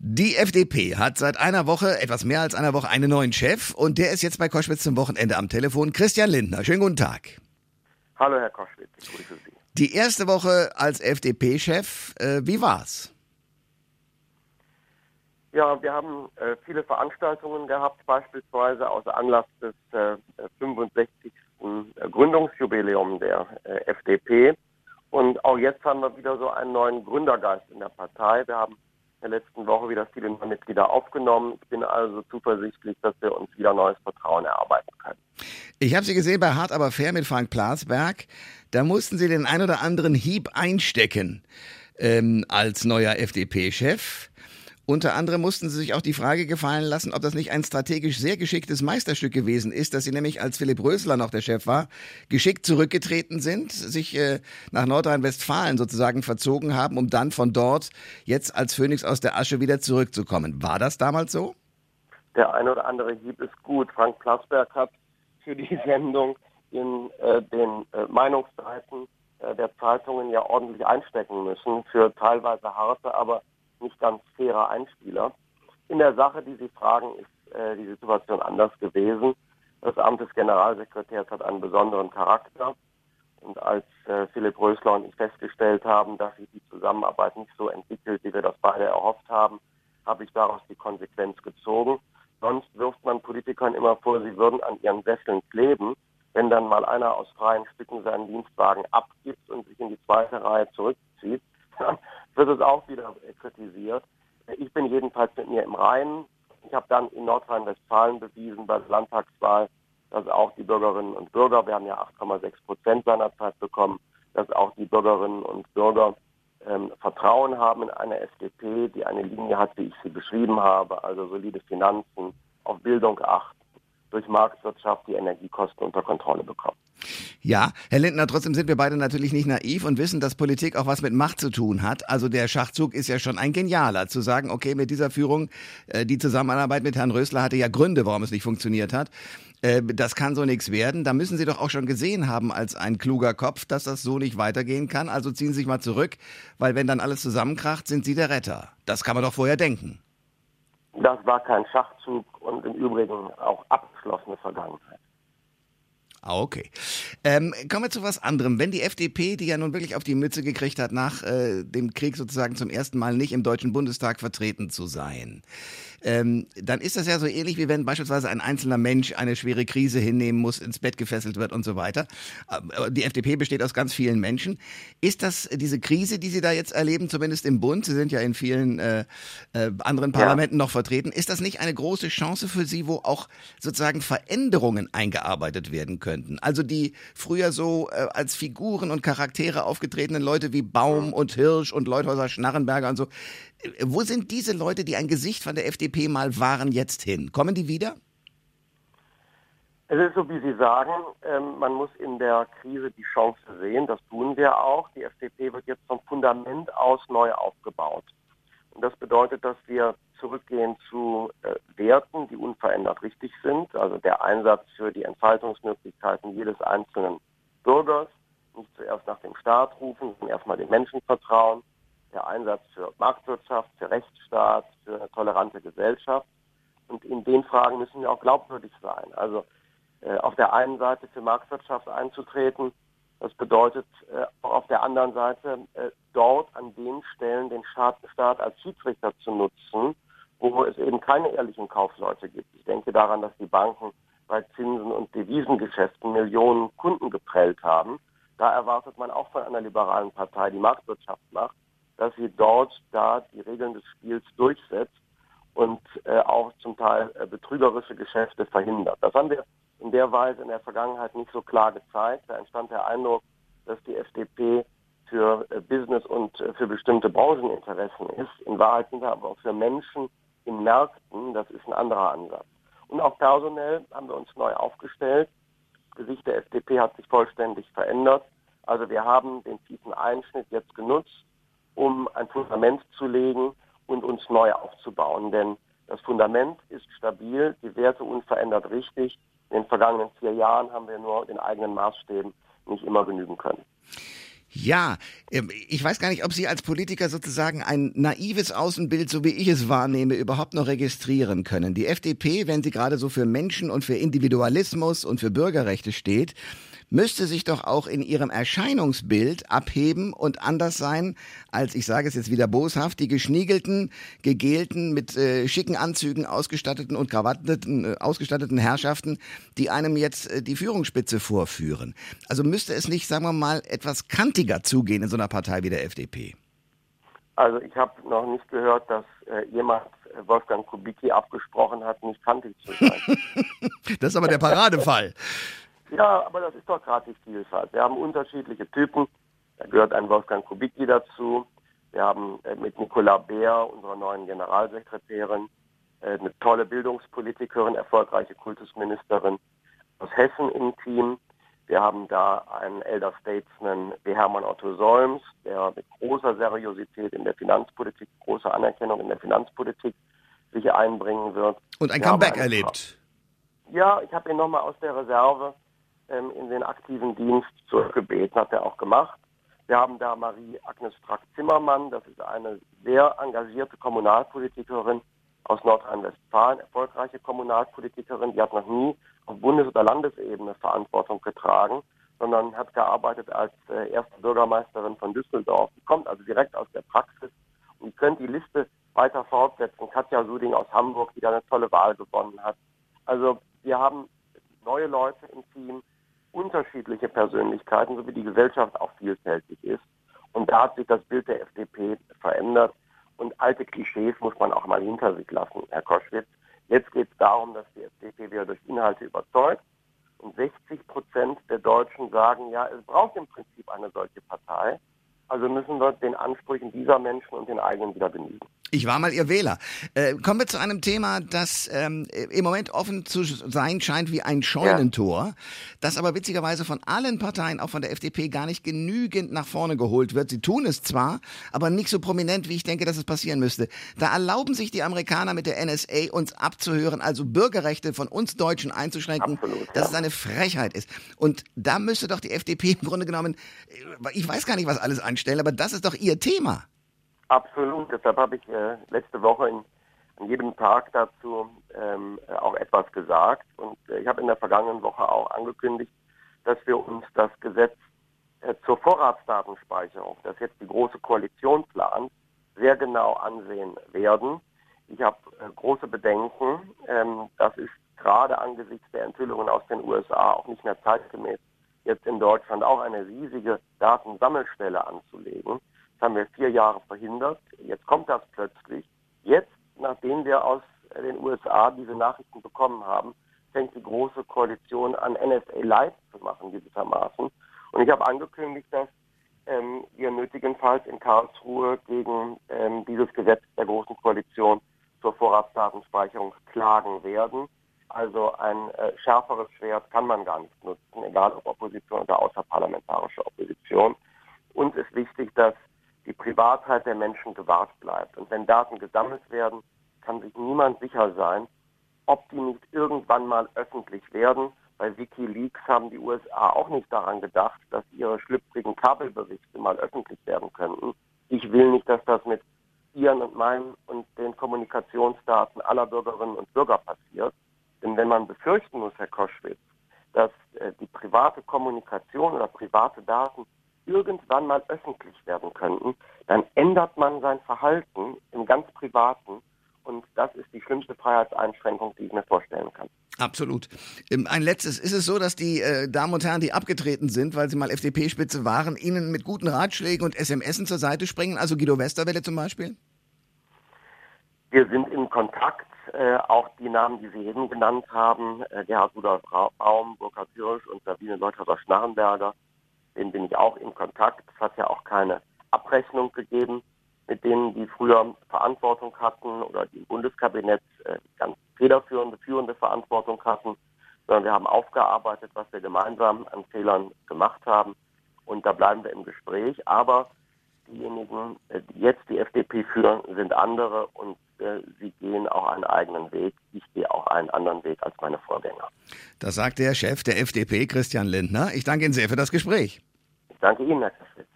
Die FDP hat seit einer Woche, etwas mehr als einer Woche, einen neuen Chef und der ist jetzt bei Koschwitz zum Wochenende am Telefon. Christian Lindner, schönen guten Tag. Hallo Herr Koschwitz, ich grüße Sie. Die erste Woche als FDP-Chef, äh, wie war's? Ja, wir haben äh, viele Veranstaltungen gehabt, beispielsweise aus Anlass des äh, 65. Äh, Gründungsjubiläum der äh, FDP. Und auch jetzt haben wir wieder so einen neuen Gründergeist in der Partei. Wir haben der letzten Woche wieder viele neue Mitglieder aufgenommen. Ich bin also zuversichtlich, dass wir uns wieder neues Vertrauen erarbeiten können. Ich habe Sie gesehen bei Hart aber fair mit Frank Plasberg. Da mussten Sie den ein oder anderen Hieb einstecken ähm, als neuer FDP-Chef. Unter anderem mussten sie sich auch die Frage gefallen lassen, ob das nicht ein strategisch sehr geschicktes Meisterstück gewesen ist, dass sie nämlich, als Philipp Rösler noch der Chef war, geschickt zurückgetreten sind, sich äh, nach Nordrhein-Westfalen sozusagen verzogen haben, um dann von dort jetzt als Phönix aus der Asche wieder zurückzukommen. War das damals so? Der eine oder andere Hieb ist gut. Frank Plasberg hat für die Sendung in äh, den äh, Meinungsseiten äh, der Zeitungen ja ordentlich einstecken müssen für teilweise harte, aber nicht ganz fairer Einspieler. In der Sache, die Sie fragen, ist äh, die Situation anders gewesen. Das Amt des Generalsekretärs hat einen besonderen Charakter. Und als äh, Philipp Rösler und ich festgestellt haben, dass sich die Zusammenarbeit nicht so entwickelt, wie wir das beide erhofft haben, habe ich daraus die Konsequenz gezogen. Sonst wirft man Politikern immer vor, sie würden an ihren Sesseln kleben. Wenn dann mal einer aus freien Stücken seinen Dienstwagen abgibt und sich in die zweite Reihe zurückzieht, wird es auch wieder kritisiert. Ich bin jedenfalls mit mir im Reinen. Ich habe dann in Nordrhein-Westfalen bewiesen bei der Landtagswahl, dass auch die Bürgerinnen und Bürger, wir haben ja 8,6 Prozent seinerzeit bekommen, dass auch die Bürgerinnen und Bürger ähm, Vertrauen haben in eine FDP, die eine Linie hat, wie ich sie beschrieben habe, also solide Finanzen, auf Bildung achten, durch Marktwirtschaft die Energiekosten unter Kontrolle bekommen. Ja, Herr Lindner, trotzdem sind wir beide natürlich nicht naiv und wissen, dass Politik auch was mit Macht zu tun hat. Also der Schachzug ist ja schon ein genialer, zu sagen, okay, mit dieser Führung, äh, die Zusammenarbeit mit Herrn Rösler hatte ja Gründe, warum es nicht funktioniert hat. Äh, das kann so nichts werden. Da müssen Sie doch auch schon gesehen haben als ein kluger Kopf, dass das so nicht weitergehen kann. Also ziehen Sie sich mal zurück, weil wenn dann alles zusammenkracht, sind Sie der Retter. Das kann man doch vorher denken. Das war kein Schachzug und im Übrigen auch abgeschlossene Vergangenheit. Ah, okay. Ähm, kommen wir zu was anderem. Wenn die FDP, die ja nun wirklich auf die Mütze gekriegt hat, nach äh, dem Krieg sozusagen zum ersten Mal nicht im Deutschen Bundestag vertreten zu sein, ähm, dann ist das ja so ähnlich wie wenn beispielsweise ein einzelner Mensch eine schwere Krise hinnehmen muss, ins Bett gefesselt wird und so weiter. Die FDP besteht aus ganz vielen Menschen. Ist das diese Krise, die Sie da jetzt erleben, zumindest im Bund, Sie sind ja in vielen äh, äh, anderen Parlamenten ja. noch vertreten, ist das nicht eine große Chance für Sie, wo auch sozusagen Veränderungen eingearbeitet werden könnten? Also die früher so äh, als Figuren und Charaktere aufgetretenen Leute wie Baum und Hirsch und Leuthäuser Schnarrenberger und so, wo sind diese Leute, die ein Gesicht von der FDP mal waren, jetzt hin? Kommen die wieder? Es ist so, wie Sie sagen, ähm, man muss in der Krise die Chance sehen. Das tun wir auch. Die FDP wird jetzt vom Fundament aus neu aufgebaut. Und das bedeutet, dass wir zurückgehen zu äh, Werten, die unverändert richtig sind. Also der Einsatz für die Entfaltungsmöglichkeiten jedes einzelnen Bürgers. Nicht zuerst nach dem Staat rufen, sondern erstmal den Menschen vertrauen der Einsatz für Marktwirtschaft, für Rechtsstaat, für eine tolerante Gesellschaft. Und in den Fragen müssen wir auch glaubwürdig sein. Also äh, auf der einen Seite für Marktwirtschaft einzutreten, das bedeutet äh, auch auf der anderen Seite äh, dort an den Stellen den Staat, als Schiedsrichter zu nutzen, wo es eben keine ehrlichen Kaufleute gibt. Ich denke daran, dass die Banken bei Zinsen und Devisengeschäften Millionen Kunden geprellt haben. Da erwartet man auch von einer liberalen Partei, die Marktwirtschaft macht, dass sie dort da die Regeln des Spiels durchsetzt und äh, auch zum Teil äh, betrügerische Geschäfte verhindert. Das haben wir in der Weise in der Vergangenheit nicht so klar gezeigt. Da entstand der Eindruck, dass die FDP für äh, Business und äh, für bestimmte Brancheninteressen ist. In Wahrheit sind wir aber auch für Menschen in Märkten, das ist ein anderer Ansatz. Und auch personell haben wir uns neu aufgestellt. Das Gesicht der FDP hat sich vollständig verändert. Also wir haben den tiefen Einschnitt jetzt genutzt, um ein Fundament zu legen und uns neu aufzubauen. Denn das Fundament ist stabil, die Werte unverändert richtig. In den vergangenen vier Jahren haben wir nur den eigenen Maßstäben nicht immer genügen können. Ja, ähm, ich weiß gar nicht, ob Sie als Politiker sozusagen ein naives Außenbild, so wie ich es wahrnehme, überhaupt noch registrieren können. Die FDP, wenn sie gerade so für Menschen und für Individualismus und für Bürgerrechte steht, müsste sich doch auch in ihrem Erscheinungsbild abheben und anders sein als, ich sage es jetzt wieder boshaft, die geschniegelten, gegelten, mit äh, schicken Anzügen ausgestatteten und krawatteten, äh, ausgestatteten Herrschaften, die einem jetzt äh, die Führungsspitze vorführen. Also müsste es nicht, sagen wir mal, etwas kantiger zugehen in so einer Partei wie der FDP? Also ich habe noch nicht gehört, dass äh, jemand äh, Wolfgang Kubicki abgesprochen hat, nicht kantig zu sein. das ist aber der Paradefall. Ja, aber das ist doch gerade die Vielfalt. Wir haben unterschiedliche Typen. Da gehört ein Wolfgang Kubicki dazu. Wir haben äh, mit Nicola Beer, unserer neuen Generalsekretärin, äh, eine tolle Bildungspolitikerin, erfolgreiche Kultusministerin aus Hessen im Team. Wir haben da einen Elder Statesman wie Hermann Otto Solms, der mit großer Seriosität in der Finanzpolitik, großer Anerkennung in der Finanzpolitik sich einbringen wird. Und ein Comeback erlebt. Ja, ich habe ihn nochmal aus der Reserve in den aktiven Dienst zurückgebeten, hat er auch gemacht. Wir haben da Marie-Agnes Strack-Zimmermann, das ist eine sehr engagierte Kommunalpolitikerin aus Nordrhein-Westfalen, erfolgreiche Kommunalpolitikerin, die hat noch nie auf Bundes- oder Landesebene Verantwortung getragen, sondern hat gearbeitet als äh, erste Bürgermeisterin von Düsseldorf. Die kommt also direkt aus der Praxis und könnt die Liste weiter fortsetzen. Katja Suding aus Hamburg, die da eine tolle Wahl gewonnen hat. Also wir haben neue Leute im Team, unterschiedliche Persönlichkeiten, so wie die Gesellschaft auch vielfältig ist. Und da hat sich das Bild der FDP verändert. Und alte Klischees muss man auch mal hinter sich lassen, Herr Koschwitz. Jetzt geht es darum, dass die FDP wieder durch Inhalte überzeugt. Und 60 Prozent der Deutschen sagen, ja, es braucht im Prinzip eine solche Partei. Also müssen wir den Ansprüchen dieser Menschen und den eigenen wieder genügen. Ich war mal Ihr Wähler. Äh, kommen wir zu einem Thema, das ähm, im Moment offen zu sein scheint wie ein Scheunentor, ja. das aber witzigerweise von allen Parteien, auch von der FDP, gar nicht genügend nach vorne geholt wird. Sie tun es zwar, aber nicht so prominent, wie ich denke, dass es passieren müsste. Da erlauben sich die Amerikaner mit der NSA, uns abzuhören, also Bürgerrechte von uns Deutschen einzuschränken, Absolut, dass ja. es eine Frechheit ist. Und da müsste doch die FDP im Grunde genommen, ich weiß gar nicht, was alles anstellen, aber das ist doch ihr Thema. Absolut. Deshalb habe ich äh, letzte Woche in, an jedem Tag dazu ähm, auch etwas gesagt. Und äh, ich habe in der vergangenen Woche auch angekündigt, dass wir uns das Gesetz äh, zur Vorratsdatenspeicherung, das jetzt die Große Koalition plant, sehr genau ansehen werden. Ich habe äh, große Bedenken. Ähm, das ist gerade angesichts der Enthüllungen aus den USA auch nicht mehr zeitgemäß, jetzt in Deutschland auch eine riesige Datensammelstelle anzulegen. Das haben wir vier Jahre verhindert. Jetzt kommt das plötzlich. Jetzt, nachdem wir aus den USA diese Nachrichten bekommen haben, fängt die große Koalition an, NSA Live zu machen, gewissermaßen. Und ich habe angekündigt, dass ähm, wir nötigenfalls in Karlsruhe gegen ähm, dieses Gesetz der großen Koalition zur Vorratsdatenspeicherung klagen werden. Also ein äh, schärferes Schwert kann man gar nicht nutzen, egal ob Opposition oder außerparlamentarische Opposition. Uns ist wichtig, dass die Privatheit der Menschen gewahrt bleibt. Und wenn Daten gesammelt werden, kann sich niemand sicher sein, ob die nicht irgendwann mal öffentlich werden. Bei Wikileaks haben die USA auch nicht daran gedacht, dass ihre schlüpfrigen Kabelberichte mal öffentlich werden könnten. Ich will nicht, dass das mit Ihren und meinen und den Kommunikationsdaten aller Bürgerinnen und Bürger passiert. Denn wenn man befürchten muss, Herr Koschwitz, dass äh, die private Kommunikation oder private Daten irgendwann mal öffentlich werden könnten, ändert man sein Verhalten im ganz Privaten und das ist die schlimmste Freiheitseinschränkung, die ich mir vorstellen kann. Absolut. Ähm, ein letztes. Ist es so, dass die äh, Damen und Herren, die abgetreten sind, weil sie mal FDP-Spitze waren, Ihnen mit guten Ratschlägen und SMSen zur Seite springen? Also Guido Westerwelle zum Beispiel? Wir sind in Kontakt. Äh, auch die Namen, die Sie eben genannt haben, äh, Gerhard Rudolf Baum, Burkhard Hirsch und Sabine Leutherer-Schnarrenberger, denen bin ich auch in Kontakt. Es hat ja auch keine Abrechnung gegeben mit denen, die früher Verantwortung hatten oder die im Bundeskabinett äh, ganz federführende, führende Verantwortung hatten, sondern wir haben aufgearbeitet, was wir gemeinsam an Fehlern gemacht haben. Und da bleiben wir im Gespräch. Aber diejenigen, äh, die jetzt die FDP führen, sind andere und äh, sie gehen auch einen eigenen Weg. Ich gehe auch einen anderen Weg als meine Vorgänger. Das sagt der Chef der FDP, Christian Lindner. Ich danke Ihnen sehr für das Gespräch. Ich danke Ihnen, Herr Kaschwitz.